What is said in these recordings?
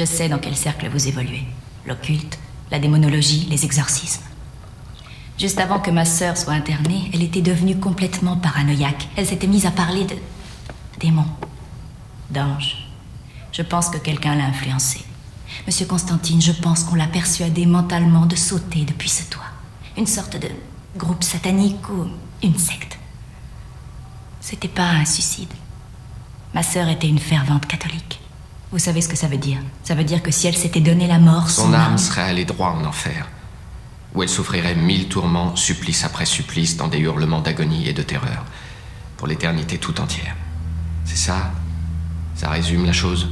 Je sais dans quel cercle vous évoluez. L'occulte, la démonologie, les exorcismes. Juste avant que ma sœur soit internée, elle était devenue complètement paranoïaque. Elle s'était mise à parler de démons, d'anges. Je pense que quelqu'un l'a influencée. Monsieur Constantine, je pense qu'on l'a persuadée mentalement de sauter depuis ce toit. Une sorte de groupe satanique ou une secte. C'était pas un suicide. Ma sœur était une fervente catholique. Vous savez ce que ça veut dire. Ça veut dire que si elle s'était donné la mort, son, âme serait allée droit en enfer, où elle souffrirait mille tourments, supplice après supplice, dans des hurlements d'agonie et de terreur, pour l'éternité tout entière. C'est ça? Ça résume la chose?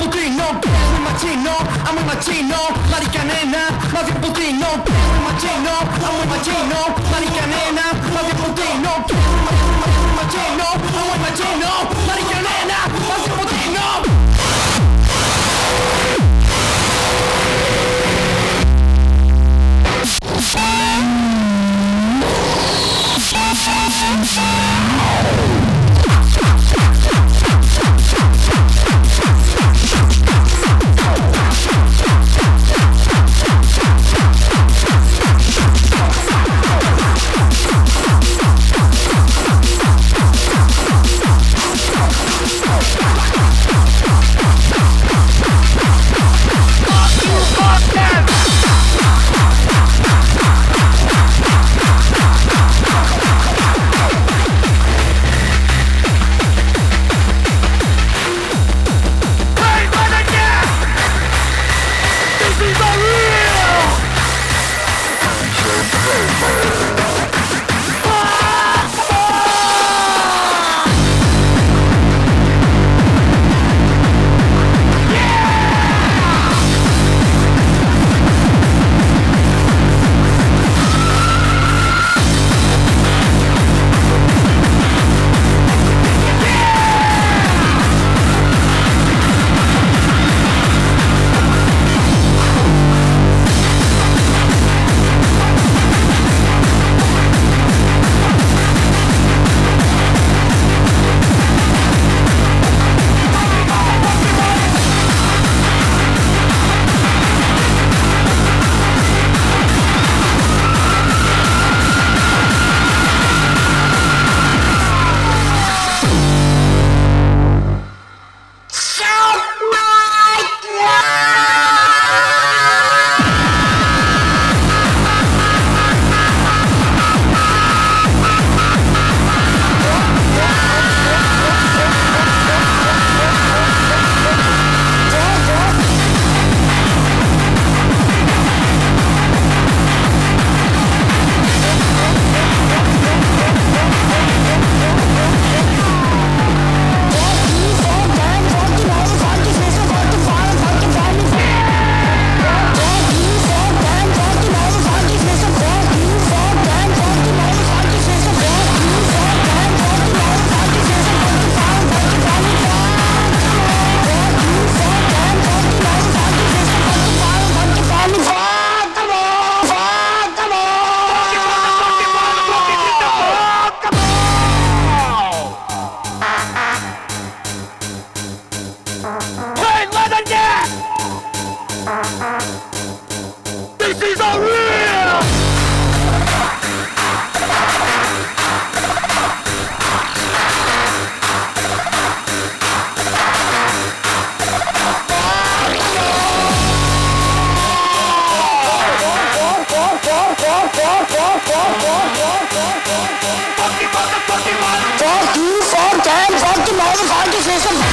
Putino, muy machino, a muy machino, marica nena, más bien putino, muy machino, a muy machino, marica nena, más bien putino, muy machino, a muy machino, marica nena, más bien putino. There's